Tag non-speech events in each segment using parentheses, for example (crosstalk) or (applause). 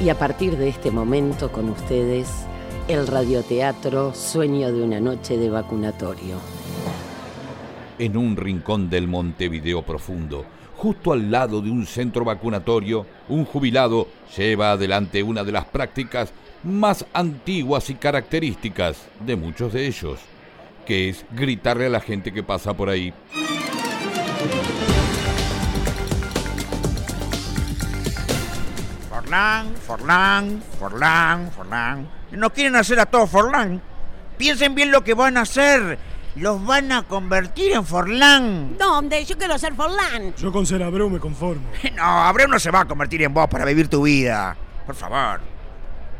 Y a partir de este momento con ustedes, el radioteatro Sueño de una noche de vacunatorio. En un rincón del Montevideo profundo, justo al lado de un centro vacunatorio, un jubilado lleva adelante una de las prácticas más antiguas y características de muchos de ellos, que es gritarle a la gente que pasa por ahí. Forlán, Forlán, Forlán, Forlán. No quieren hacer a todo Forlán. Piensen bien lo que van a hacer. Los van a convertir en Forlán. ¿Dónde? Yo quiero ser Forlán. Yo con ser Abreu me conformo. (laughs) No, Abreu no se va a convertir en vos para vivir tu vida. Por favor.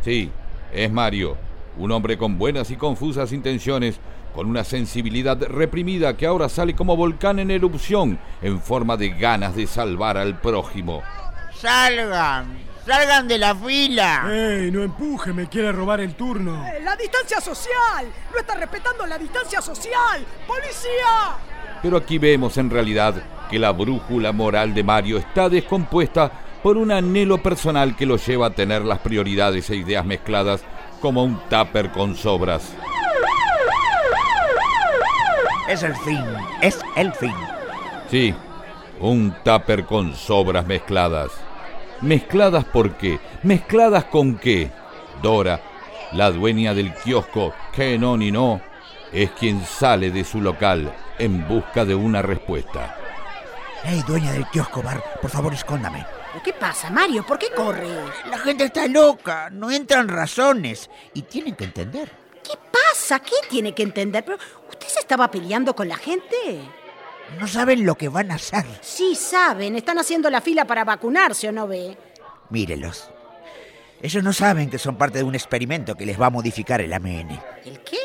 Sí, es Mario, un hombre con buenas y confusas intenciones, con una sensibilidad reprimida que ahora sale como volcán en erupción en forma de ganas de salvar al prójimo. Salgan, salgan de la fila. ¡Ey, no empuje! Me quiere robar el turno. Eh, ¡La distancia social! ¡No está respetando la distancia social! ¡Policía! Pero aquí vemos en realidad que la brújula moral de Mario está descompuesta por un anhelo personal que lo lleva a tener las prioridades e ideas mezcladas como un tupper con sobras. Es el fin, es el fin. Sí, un tupper con sobras mezcladas. ¿Mezcladas por qué? ¿Mezcladas con qué? Dora, la dueña del kiosco, que no ni no, es quien sale de su local en busca de una respuesta. Hey, dueña del kiosco bar, por favor escóndame. ¿Qué pasa, Mario? ¿Por qué corre? La gente está loca, no entran razones y tienen que entender. ¿Qué pasa? ¿Qué tiene que entender? Pero ¿usted se estaba peleando con la gente? No saben lo que van a hacer. Sí saben, están haciendo la fila para vacunarse o no ve. Mírelos. Ellos no saben que son parte de un experimento que les va a modificar el AMN. ¿El qué?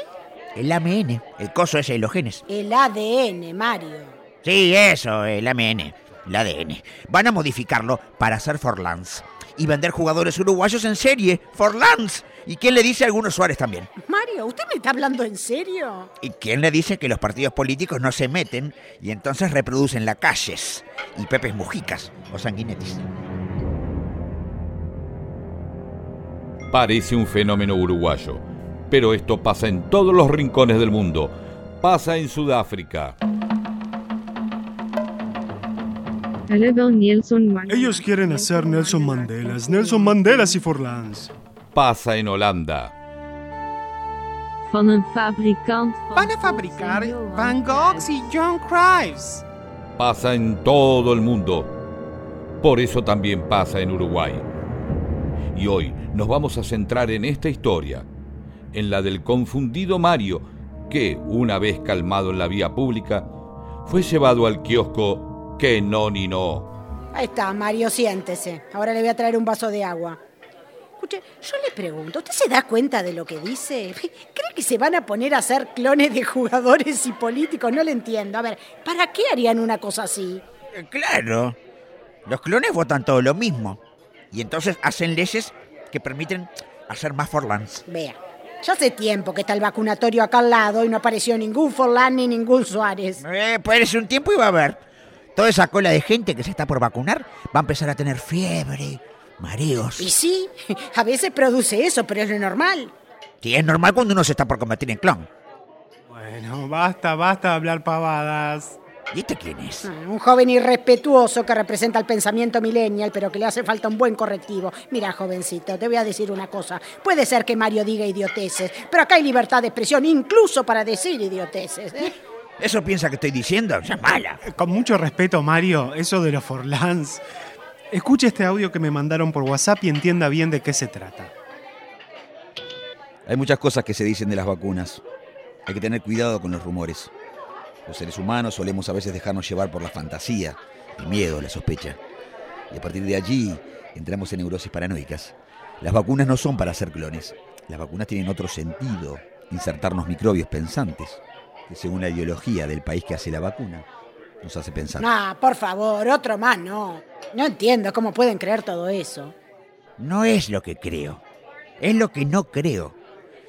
El AMN, el coso ese de los genes. El ADN, Mario. Sí, eso, el AMN, el ADN. Van a modificarlo para hacer Forlans y vender jugadores uruguayos en serie. Forlans. ¿Y quién le dice a algunos Suárez también? (laughs) Mario, ¿usted me está hablando en serio? ¿Y quién le dice que los partidos políticos no se meten y entonces reproducen la calles y Pepes Mujicas o Sanguinetis? Parece un fenómeno uruguayo, pero esto pasa en todos los rincones del mundo. Pasa en Sudáfrica. Ellos quieren hacer Nelson Mandelas, Nelson Mandelas y Forlans. Pasa en Holanda. Van een fabrikant Van a fabricar Van Goghs y John Cruyffs. Pasa en todo el mundo. Por eso también pasa en Uruguay. Y hoy nos vamos a centrar en esta historia, en la del confundido Mario, que, una vez calmado en la vía pública, fue llevado al kiosco que no ni no. Ahí está, Mario, siéntese. Ahora le voy a traer un vaso de agua. Escuche, yo le pregunto, ¿usted se da cuenta de lo que dice? (laughs) ¿Cree que se van a poner a hacer clones de jugadores y políticos? No le entiendo. A ver, ¿para qué harían una cosa así? Eh, Claro. Los clones votan todo lo mismo. Y entonces hacen leyes que permiten hacer más Forlans. Vea, ya hace tiempo que está el vacunatorio acá al lado y no apareció ningún Forlán ni ningún Suárez. Eh, puede un tiempo y va a haber. Toda esa cola de gente que se está por vacunar va a empezar a tener fiebre, mareos. Y sí, (laughs) a veces produce eso, pero es lo normal. Sí, es normal cuando uno se está por convertir en clon. Bueno, basta, basta de hablar pavadas. ¿Y este quién es? Ah, Un joven irrespetuoso que representa el pensamiento millennial, pero que le hace falta un buen correctivo. Mira, jovencito, te voy a decir una cosa. Puede ser que Mario diga idioteces, pero acá hay libertad de expresión incluso para decir idioteces. ¿eh? ¿Eso piensa que estoy diciendo? Ya mala. Con mucho respeto, Mario, eso de los Forlans. Escuche este audio que me mandaron por WhatsApp y entienda bien de qué se trata. Hay muchas cosas que se dicen de las vacunas. Hay que tener cuidado con los rumores. Los seres humanos solemos a veces dejarnos llevar por la fantasía, el miedo, la sospecha. Y a partir de allí entramos en neurosis paranoicas. Las vacunas no son para hacer clones. Las vacunas tienen otro sentido, insertarnos microbios pensantes, que según la ideología del país que hace la vacuna, nos hace pensar. Ah, por favor, otro más, no. No entiendo cómo pueden creer todo eso. No es lo que creo. Es lo que no creo.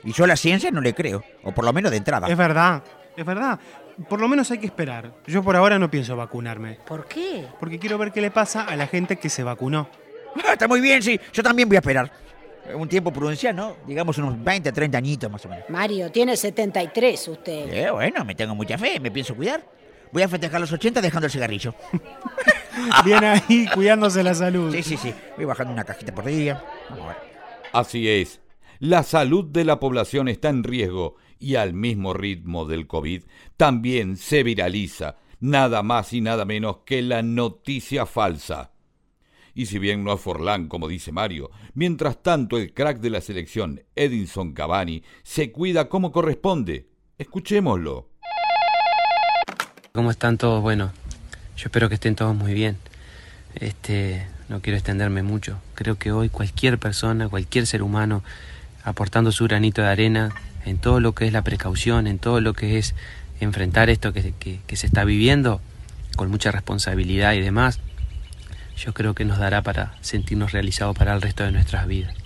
Y yo a la ciencia no le creo. O por lo menos de entrada. Es verdad, es verdad. Por lo menos hay que esperar. Yo por ahora no pienso vacunarme. ¿Por qué? Porque quiero ver qué le pasa a la gente que se vacunó. Ah, Está muy bien, sí. Yo también voy a esperar. Un tiempo prudencial, ¿no? Digamos unos 20, 30 añitos más o menos. Mario, tiene 73 usted. Eh, bueno, me tengo mucha fe, me pienso cuidar. Voy a festejar los 80 dejando el cigarrillo. (laughs) Bien ahí, cuidándose la salud. Sí, sí, sí. Voy bajando una cajita por día. Vamos a ver. Así es, la salud de la población está en riesgo y al mismo ritmo del COVID también se viraliza nada más y nada menos que la noticia falsa. Y si bien no es Forlán, como dice Mario, mientras tanto el crack de la selección, Edinson Cavani, se cuida como corresponde. Escuchémoslo. ¿Cómo están todos? Bueno, yo espero que estén todos muy bien. Este, no quiero extenderme mucho. Creo que hoy cualquier persona, cualquier ser humano, aportando su granito de arena en todo lo que es la precaución, en todo lo que es enfrentar esto que, se está viviendo, con mucha responsabilidad y demás, yo creo que nos dará para sentirnos realizados para el resto de nuestras vidas.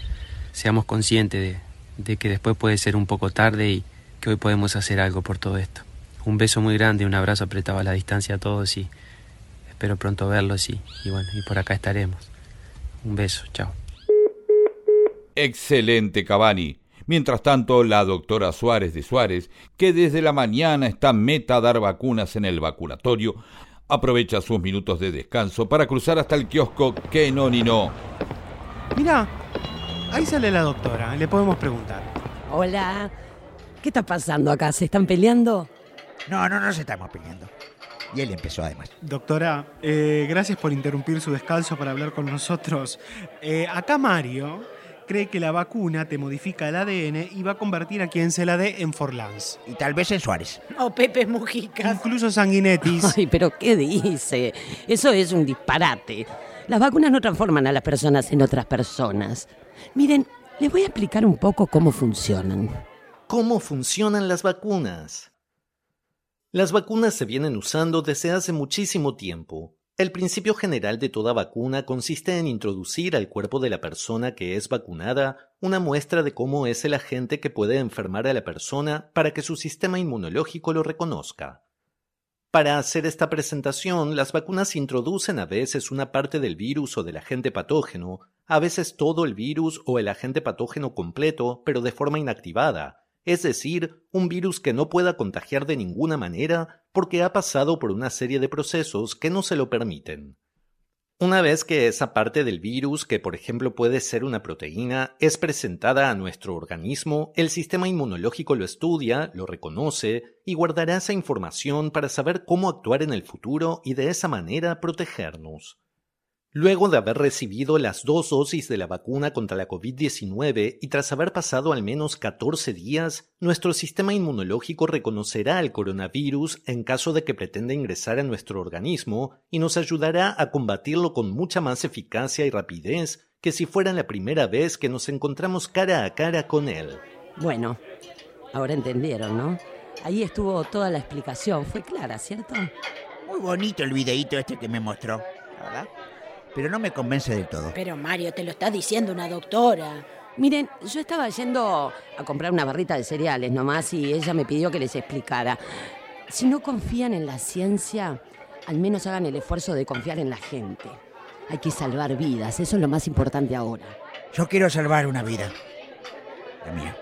Seamos conscientes de que después puede ser un poco tarde y que hoy podemos hacer algo por todo esto. Un beso muy grande, un abrazo apretado a la distancia a todos y espero pronto verlos y, y bueno, y por acá estaremos. Un beso, chao. Excelente Cavani. Mientras tanto, la doctora Suárez de Suárez, que desde la mañana está meta a dar vacunas en el vacunatorio, aprovecha sus minutos de descanso para cruzar hasta el kiosco que no ni no. Mira, ahí sale la doctora, le podemos preguntar. Hola. ¿Qué está pasando acá? ¿Se están peleando? No, no nos estamos peleando. Y él empezó además. Doctora, eh, gracias por interrumpir su descanso para hablar con nosotros. Eh, acá Mario cree que la vacuna te modifica el ADN y va a convertir a quien se la dé en Forlans. Y tal vez en Suárez. O Pepe Mujica. Incluso Sanguinetis. Ay, pero ¿qué dice? Eso es un disparate. Las vacunas no transforman a las personas en otras personas. Miren, les voy a explicar un poco cómo funcionan. ¿Cómo funcionan las vacunas? Las vacunas se vienen usando desde hace muchísimo tiempo. El principio general de toda vacuna consiste en introducir al cuerpo de la persona que es vacunada una muestra de cómo es el agente que puede enfermar a la persona para que su sistema inmunológico lo reconozca. Para hacer esta presentación, las vacunas introducen a veces una parte del virus o del agente patógeno, a veces todo el virus o el agente patógeno completo, pero de forma inactivada, es decir, un virus que no pueda contagiar de ninguna manera porque ha pasado por una serie de procesos que no se lo permiten. Una vez que esa parte del virus, que por ejemplo puede ser una proteína, es presentada a nuestro organismo, el sistema inmunológico lo estudia, lo reconoce y guardará esa información para saber cómo actuar en el futuro y de esa manera protegernos. Luego de haber recibido las dos dosis de la vacuna contra la COVID-19 y tras haber pasado al menos 14 días, nuestro sistema inmunológico reconocerá al coronavirus en caso de que pretenda ingresar a nuestro organismo y nos ayudará a combatirlo con mucha más eficacia y rapidez que si fuera la primera vez que nos encontramos cara a cara con él. Bueno, ahora entendieron, ¿no? Ahí estuvo toda la explicación. Fue clara, ¿cierto? Muy bonito el videíto este que me mostró, la ¿verdad? Pero no me convence del todo. Pero Mario, te lo está diciendo una doctora. Miren, yo estaba yendo a comprar una barrita de cereales nomás y ella me pidió que les explicara. Si no confían en la ciencia, al menos hagan el esfuerzo de confiar en la gente. Hay que salvar vidas, eso es lo más importante ahora. Yo quiero salvar una vida. La mía.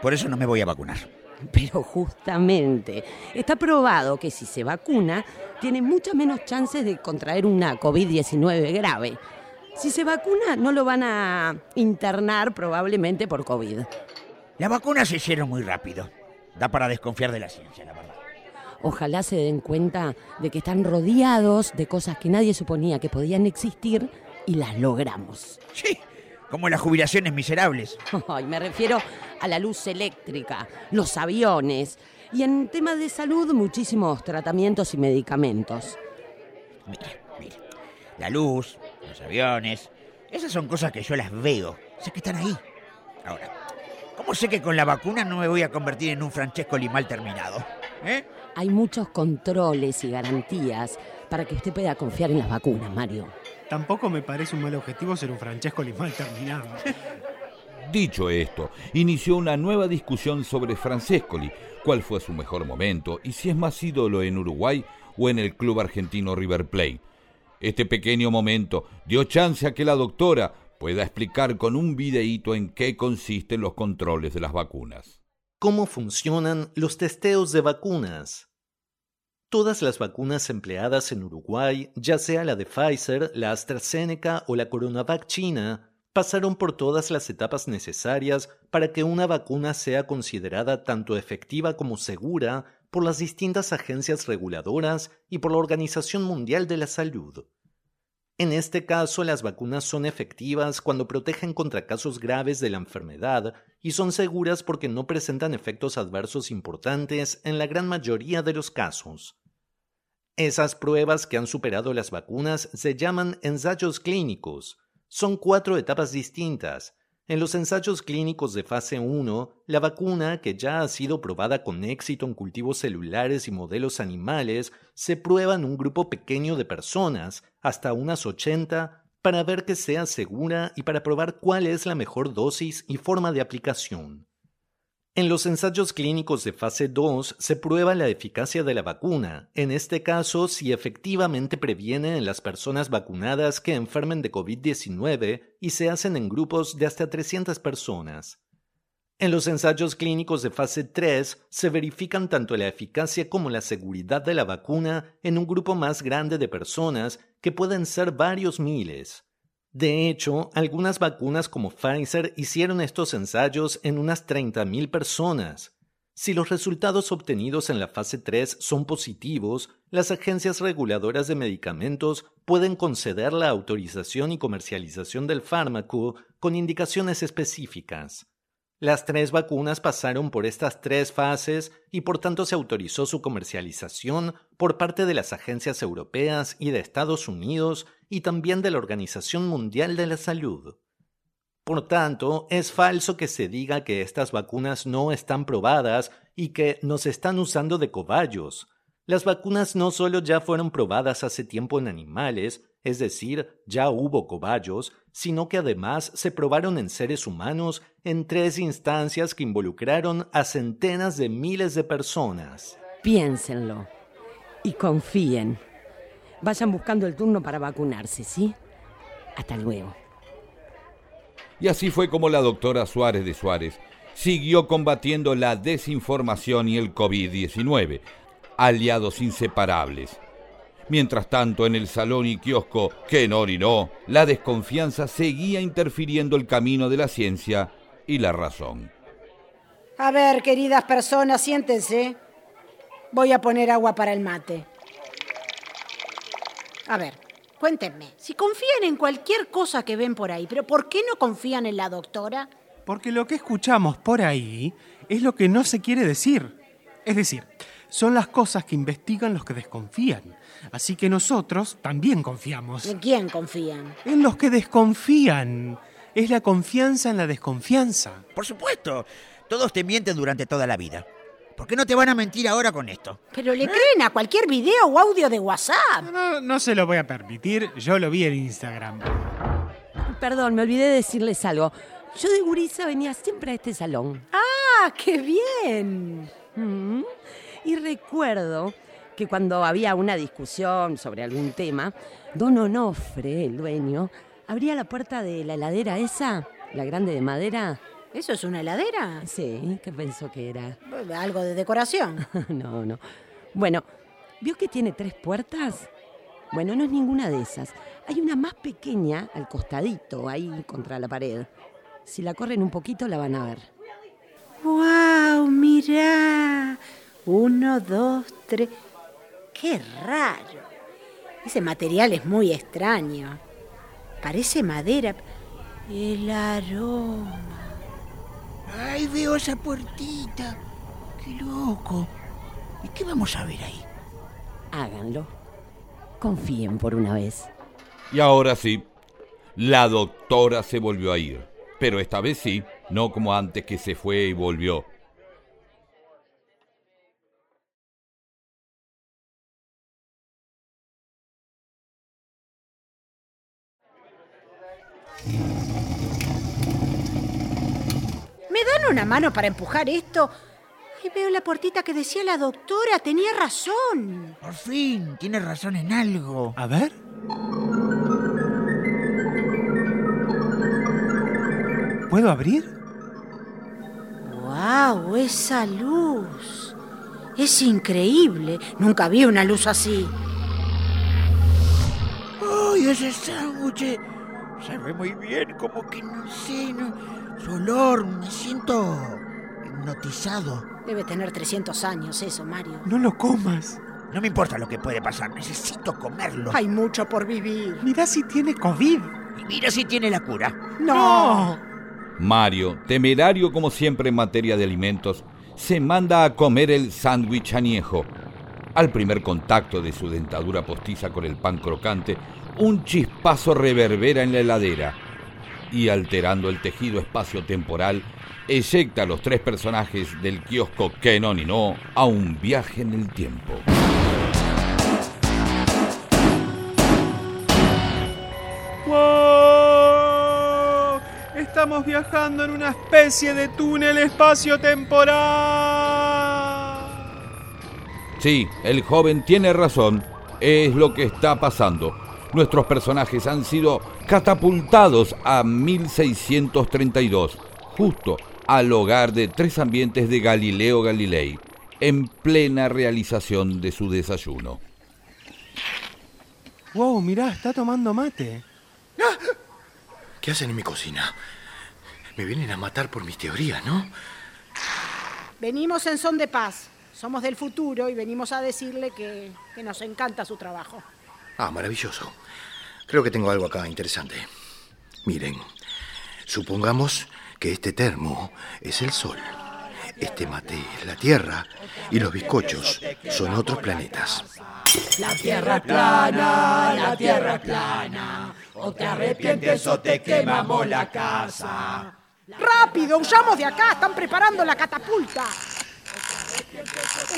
Por eso no me voy a vacunar. (laughs) Pero justamente, está probado que si se vacuna, tiene muchas menos chances de contraer una COVID-19 grave. Si se vacuna, no lo van a internar probablemente por COVID. Las vacunas se hicieron muy rápido. Da para desconfiar de la ciencia, la verdad. Ojalá se den cuenta de que están rodeados de cosas que nadie suponía que podían existir y las logramos. Sí, como las jubilaciones miserables. (laughs) Ay, me refiero a la luz eléctrica, los aviones y en temas de salud muchísimos tratamientos y medicamentos. Mira, mira. La luz, los aviones. Esas son cosas que yo las veo. Sé que están ahí. Ahora, ¿cómo sé que con la vacuna no me voy a convertir en un Francesco Limal terminado? ¿Eh? Hay muchos controles y garantías para que usted pueda confiar en las vacunas, Mario. Tampoco me parece un mal objetivo ser un Francesco Limal terminado. Dicho esto, inició una nueva discusión sobre Francescoli, cuál fue su mejor momento y si es más ídolo en Uruguay o en el club argentino River Plate. Este pequeño momento dio chance a que la doctora pueda explicar con un videíto en qué consisten los controles de las vacunas. ¿Cómo funcionan los testeos de vacunas? Todas las vacunas empleadas en Uruguay, ya sea la de Pfizer, la AstraZeneca o la CoronaVac china, pasaron por todas las etapas necesarias para que una vacuna sea considerada tanto efectiva como segura por las distintas agencias reguladoras y por la Organización Mundial de la Salud. En este caso, las vacunas son efectivas cuando protegen contra casos graves de la enfermedad y son seguras porque no presentan efectos adversos importantes en la gran mayoría de los casos. Esas pruebas que han superado las vacunas se llaman ensayos clínicos. Son cuatro etapas distintas, en los ensayos clínicos de fase 1, la vacuna, que ya ha sido probada con éxito en cultivos celulares y modelos animales, se prueba en un grupo pequeño de personas, hasta unas 80, para ver que sea segura y para probar cuál es la mejor dosis y forma de aplicación. En los ensayos clínicos de fase 2 se prueba la eficacia de la vacuna, en este caso si efectivamente previene en las personas vacunadas que enfermen de COVID-19 y se hacen en grupos de hasta 300 personas. En los ensayos clínicos de fase 3 se verifican tanto la eficacia como la seguridad de la vacuna en un grupo más grande de personas que pueden ser varios miles. De hecho, algunas vacunas como Pfizer hicieron estos ensayos en unas 30.000 personas. Si los resultados obtenidos en la fase 3 son positivos, las agencias reguladoras de medicamentos pueden conceder la autorización y comercialización del fármaco con indicaciones específicas. Las tres vacunas pasaron por estas tres fases y por tanto se autorizó su comercialización por parte de las agencias europeas y de Estados Unidos y también de la Organización Mundial de la Salud. Por tanto, es falso que se diga que estas vacunas no están probadas y que nos están usando de cobayos. Las vacunas no solo ya fueron probadas hace tiempo en animales, es decir, ya hubo cobayos, sino que además se probaron en seres humanos en tres instancias que involucraron a centenas de miles de personas. Piénsenlo y confíen. Vayan buscando el turno para vacunarse, ¿sí? Hasta luego. Y así fue como la doctora Suárez de Suárez siguió combatiendo la desinformación y el COVID-19, aliados inseparables Mientras tanto, en el salón y kiosco que no no, la desconfianza seguía interfiriendo el camino de la ciencia y la razón. A ver, queridas personas, siéntense. Voy a poner agua para el mate. A ver, cuéntenme, si confían en cualquier cosa que ven por ahí, pero ¿por qué no confían en la doctora? Porque lo que escuchamos por ahí es lo que no se quiere decir. Es decir, son las cosas que investigan los que desconfían. Así que nosotros también confiamos. ¿En quién confían? En los que desconfían. Es la confianza en la desconfianza. Por supuesto. Todos te mienten durante toda la vida. ¿Por qué no te van a mentir ahora con esto? Pero le creen a cualquier video o audio de WhatsApp. No, no se lo voy a permitir. Yo lo vi en Instagram. Perdón, me olvidé de decirles algo. Yo de Gurisa venía siempre a este salón. ¡Ah, qué bien! Mm. Y recuerdo que cuando había una discusión sobre algún tema, don Onofre, el dueño, abría la puerta de la heladera esa, la grande de madera. ¿Eso es una heladera? Sí, ¿qué pensó que era? Algo de decoración. (laughs) no, no. Bueno, ¿vio que tiene tres puertas? Bueno, no es ninguna de esas. Hay una más pequeña al costadito, ahí contra la pared. Si la corren un poquito la van a ver. ¡Wow! Mirá. Uno, dos, tres. ¡Qué raro! Ese material es muy extraño. Parece madera. El aroma. ¡Ay, veo esa puertita! ¡Qué loco! ¿Y qué vamos a ver ahí? Háganlo. Confíen por una vez. Y ahora sí, la doctora se volvió a ir. Pero esta vez sí, no como antes que se fue y volvió. Una mano para empujar esto? Y veo la puertita que decía la doctora. Tenía razón. Por fin, tiene razón en algo. A ver. ¿Puedo abrir? ¡Wow! Esa luz. Es increíble. Nunca vi una luz así. ¡Ay, ese sándwich! Sabe muy bien, como que no sé, no, su olor, me siento hipnotizado. Debe tener 300 años eso, Mario. No lo comas. No me importa lo que puede pasar, necesito comerlo. Hay mucho por vivir. Mira si tiene COVID. Y mira si tiene la cura. ¡No! Mario, temerario como siempre en materia de alimentos, se manda a comer el sándwich añejo. Al primer contacto de su dentadura postiza con el pan crocante, un chispazo reverbera en la heladera y alterando el tejido espacio-temporal, eyecta a los tres personajes del kiosco Kenon y No a un viaje en el tiempo. ¡Wow! Estamos viajando en una especie de túnel espacio-temporal. Sí, el joven tiene razón, es lo que está pasando. Nuestros personajes han sido catapultados a 1632, justo al hogar de tres ambientes de Galileo Galilei, en plena realización de su desayuno. Wow, mirá, está tomando mate. ¿Qué hacen en mi cocina? Me vienen a matar por mis teorías, ¿no? Venimos en son de paz. Somos del futuro y venimos a decirle que, que nos encanta su trabajo. Ah, maravilloso. Creo que tengo algo acá interesante. Miren, supongamos que este termo es el Sol, este mate es la Tierra y los bizcochos son otros planetas. La tierra es plana, la tierra es plana. O te arrepientes o te quemamos la casa. ¡Rápido! ¡Huyamos de acá! ¡Están preparando la catapulta!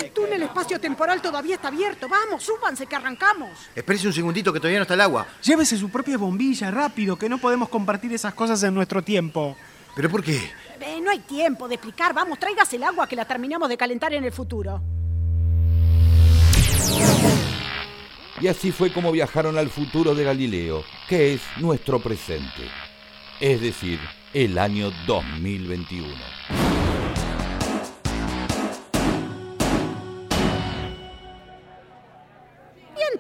El túnel espacio-temporal todavía está abierto. Vamos, súbanse que arrancamos. Espérese un segundito que todavía no está el agua. Llévese su propia bombilla, rápido, que no podemos compartir esas cosas en nuestro tiempo. ¿Pero por qué? Eh, no hay tiempo de explicar. Vamos, tráigase el agua que la terminamos de calentar en el futuro. Y así fue como viajaron al futuro de Galileo, que es nuestro presente, es decir, el año 2021.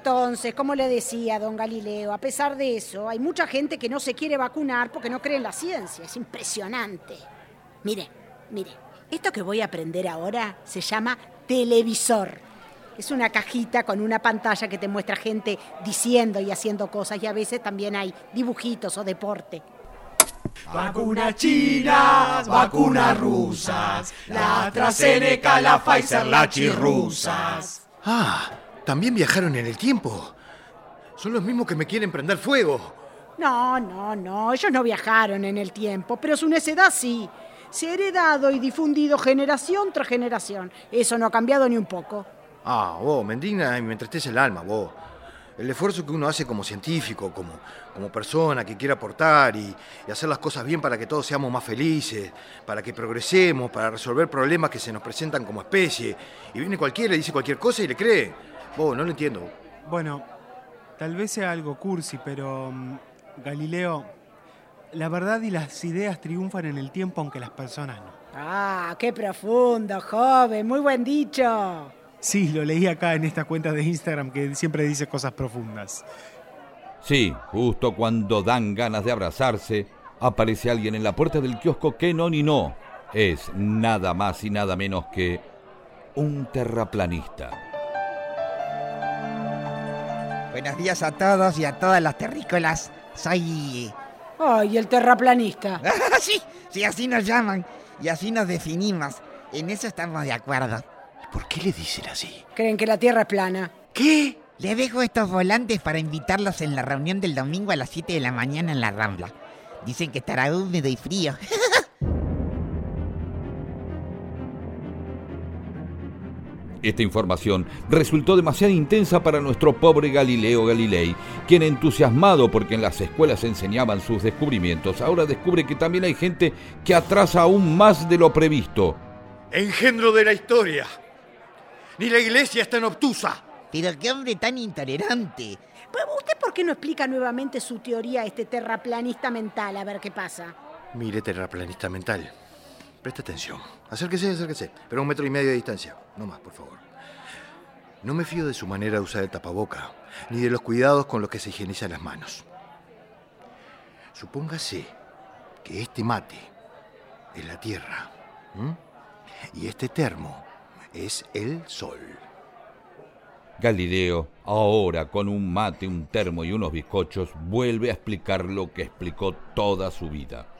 Entonces, como le decía don Galileo, a pesar de eso, hay mucha gente que no se quiere vacunar porque no cree en la ciencia. Es impresionante. Mire, mire, esto que voy a aprender ahora se llama televisor. Es una cajita con una pantalla que te muestra gente diciendo y haciendo cosas y a veces también hay dibujitos o deporte. Vacunas chinas, vacunas rusas, la AstraZeneca, la Pfizer, la chirrusas. Ah, también viajaron en el tiempo. Son los mismos que me quieren prender fuego. No, no, no, ellos no viajaron en el tiempo, pero su necedad sí. Se ha heredado y difundido generación tras generación. Eso no ha cambiado ni un poco. Ah, vos, me indigna y me entristece el alma, vos. El esfuerzo que uno hace como científico, como, como persona que quiere aportar y, y hacer las cosas bien para que todos seamos más felices, para que progresemos, para resolver problemas que se nos presentan como especie. Y viene cualquiera y dice cualquier cosa y le cree. Vos, no lo entiendo. Bueno, tal vez sea algo cursi, pero mm, Galileo, la verdad y las ideas triunfan en el tiempo aunque las personas no. Ah, qué profundo, joven. Muy buen dicho. Sí, lo leí acá en esta cuenta de Instagram que siempre dice cosas profundas. Sí, justo cuando dan ganas de abrazarse, aparece alguien en la puerta del kiosco que no ni no. Es nada más y nada menos que un terraplanista. Buenos días a todos y a todas las terrícolas. Soy... Ay, el terraplanista. (laughs) sí, sí, así nos llaman y así nos definimos. En eso estamos de acuerdo. ¿Por qué le dicen así? Creen que la Tierra es plana. ¿Qué? Le dejo estos volantes para invitarlos en la reunión del domingo a las 7 de la mañana en la Rambla. Dicen que estará húmedo y frío. (laughs) Esta información resultó demasiado intensa para nuestro pobre Galileo Galilei, quien entusiasmado porque en las escuelas enseñaban sus descubrimientos, ahora descubre que también hay gente que atrasa aún más de lo previsto. Engendro de la historia. Ni la iglesia es tan obtusa. Pero qué hombre tan intolerante. Pues, ¿Usted por qué no explica nuevamente su teoría, este terraplanista mental? A ver qué pasa. Mire, terraplanista mental. Preste atención. Acérquese, acérquese. Pero a un metro y medio de distancia. No más, por favor. No me fío de su manera de usar el tapaboca, ni de los cuidados con los que se higienizan las manos. Supóngase que este mate es la tierra. Y este termo es el sol. Galileo, ahora con un mate, un termo y unos bizcochos, vuelve a explicar lo que explicó toda su vida.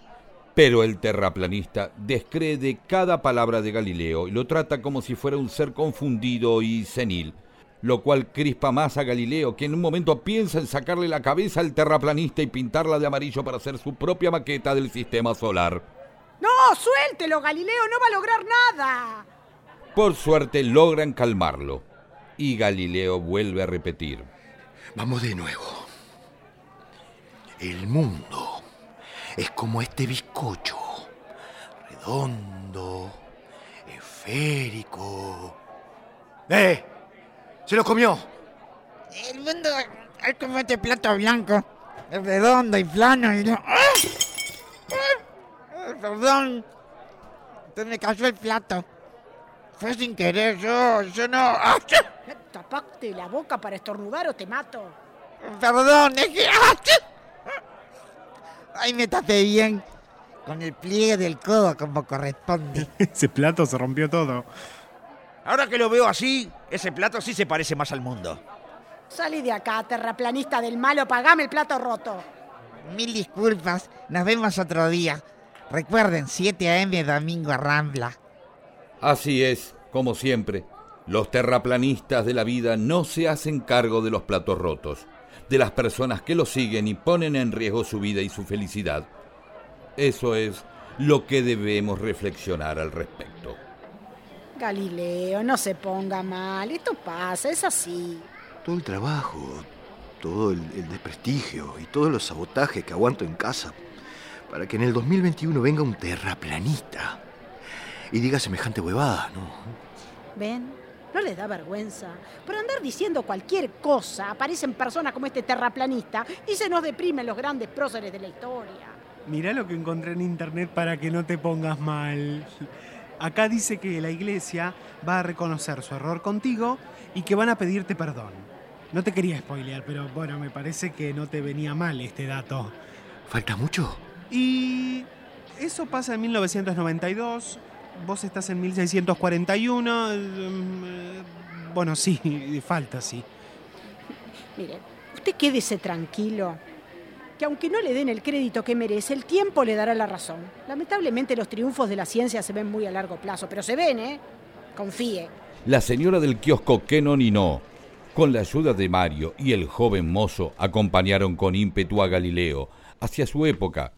Pero el terraplanista descree de cada palabra de Galileo y lo trata como si fuera un ser confundido y senil, lo cual crispa más a Galileo, que en un momento piensa en sacarle la cabeza al terraplanista y pintarla de amarillo para hacer su propia maqueta del sistema solar. No, suéltelo, Galileo, no va a lograr nada. Por suerte logran calmarlo y Galileo vuelve a repetir. Vamos de nuevo. El mundo es como este bizcocho. Redondo, esférico. ¡Eh! ¡Se lo comió! El mundo es como este plato blanco. Es redondo y plano y no... ¡Ah! ¡Ah! Perdón. Se me cayó el plato. Fue sin querer, yo, yo no... ¡Ah! Tapate la boca para estornudar o te mato. Perdón, es que... Ay, me tapé bien. Con el pliegue del codo como corresponde. (laughs) Ese plato se rompió todo. Ahora que lo veo así, ese plato sí se parece más al mundo. Salí de acá, terraplanista del malo, pagame el plato roto. Mil disculpas, nos vemos otro día. Recuerden, 7 a.m. domingo Rambla. Así es, como siempre, los terraplanistas de la vida no se hacen cargo de los platos rotos, de las personas que los siguen y ponen en riesgo su vida y su felicidad. Eso es lo que debemos reflexionar al respecto. Galileo, no se ponga mal. Esto pasa, es así. Todo el trabajo, todo el, el desprestigio y todos los sabotajes que aguanto en casa para que en el 2021 venga un terraplanista y diga semejante huevada, ¿no? ¿Ven? ¿No les da vergüenza? Por andar diciendo cualquier cosa, aparecen personas como este terraplanista y se nos deprimen los grandes próceres de la historia. Mirá lo que encontré en internet para que no te pongas mal. Acá dice que la iglesia va a reconocer su error contigo y que van a pedirte perdón. No te quería spoilear, pero bueno, me parece que no te venía mal este dato. ¿Falta mucho? Y eso pasa en 1992, vos estás en 1641, eh, bueno, sí, falta, sí. Mire, usted quédese tranquilo, que aunque no le den el crédito que merece, el tiempo le dará la razón. Lamentablemente los triunfos de la ciencia se ven muy a largo plazo, pero se ven, ¿eh? Confíe. La señora del kiosco que no ni no, con la ayuda de Mario y el joven mozo, acompañaron con ímpetu a Galileo hacia su época.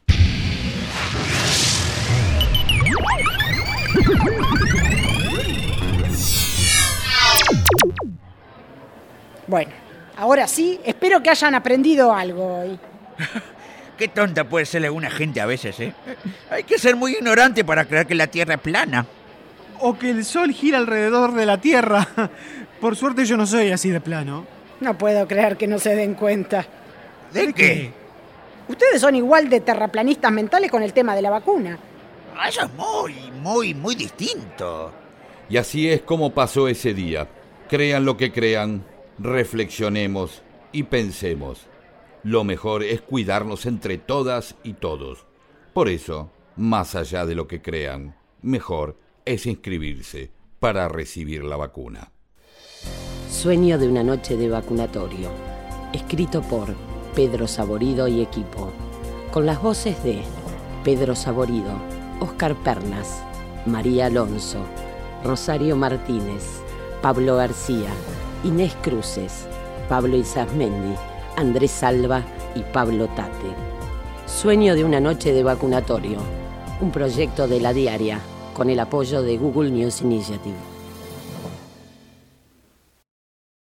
Bueno, ahora sí, espero que hayan aprendido algo hoy. (laughs) Qué tonta puede ser alguna gente a veces, ¿eh? Hay que ser muy ignorante para creer que la Tierra es plana. O que el Sol gira alrededor de la Tierra. (laughs) Por suerte yo no soy así de plano. No puedo creer que no se den cuenta. ¿De qué? Ustedes son igual de terraplanistas mentales con el tema de la vacuna. Ah, Eso es muy, muy, muy distinto. Y así es como pasó ese día. Crean lo que crean, reflexionemos y pensemos. Lo mejor es cuidarnos entre todas y todos. Por eso, más allá de lo que crean, mejor es inscribirse para recibir la vacuna. Sueño de una noche de vacunatorio. Escrito por Pedro Saborido y equipo. Con las voces de Pedro Saborido, Oscar Pernas, María Alonso, Rosario Martínez, Pablo García, Inés Cruces, Pablo Isasmendi, Andrés Salva y Pablo Tate. Sueño de una noche de vacunatorio. Un proyecto de la diaria con el apoyo de Google News Initiative.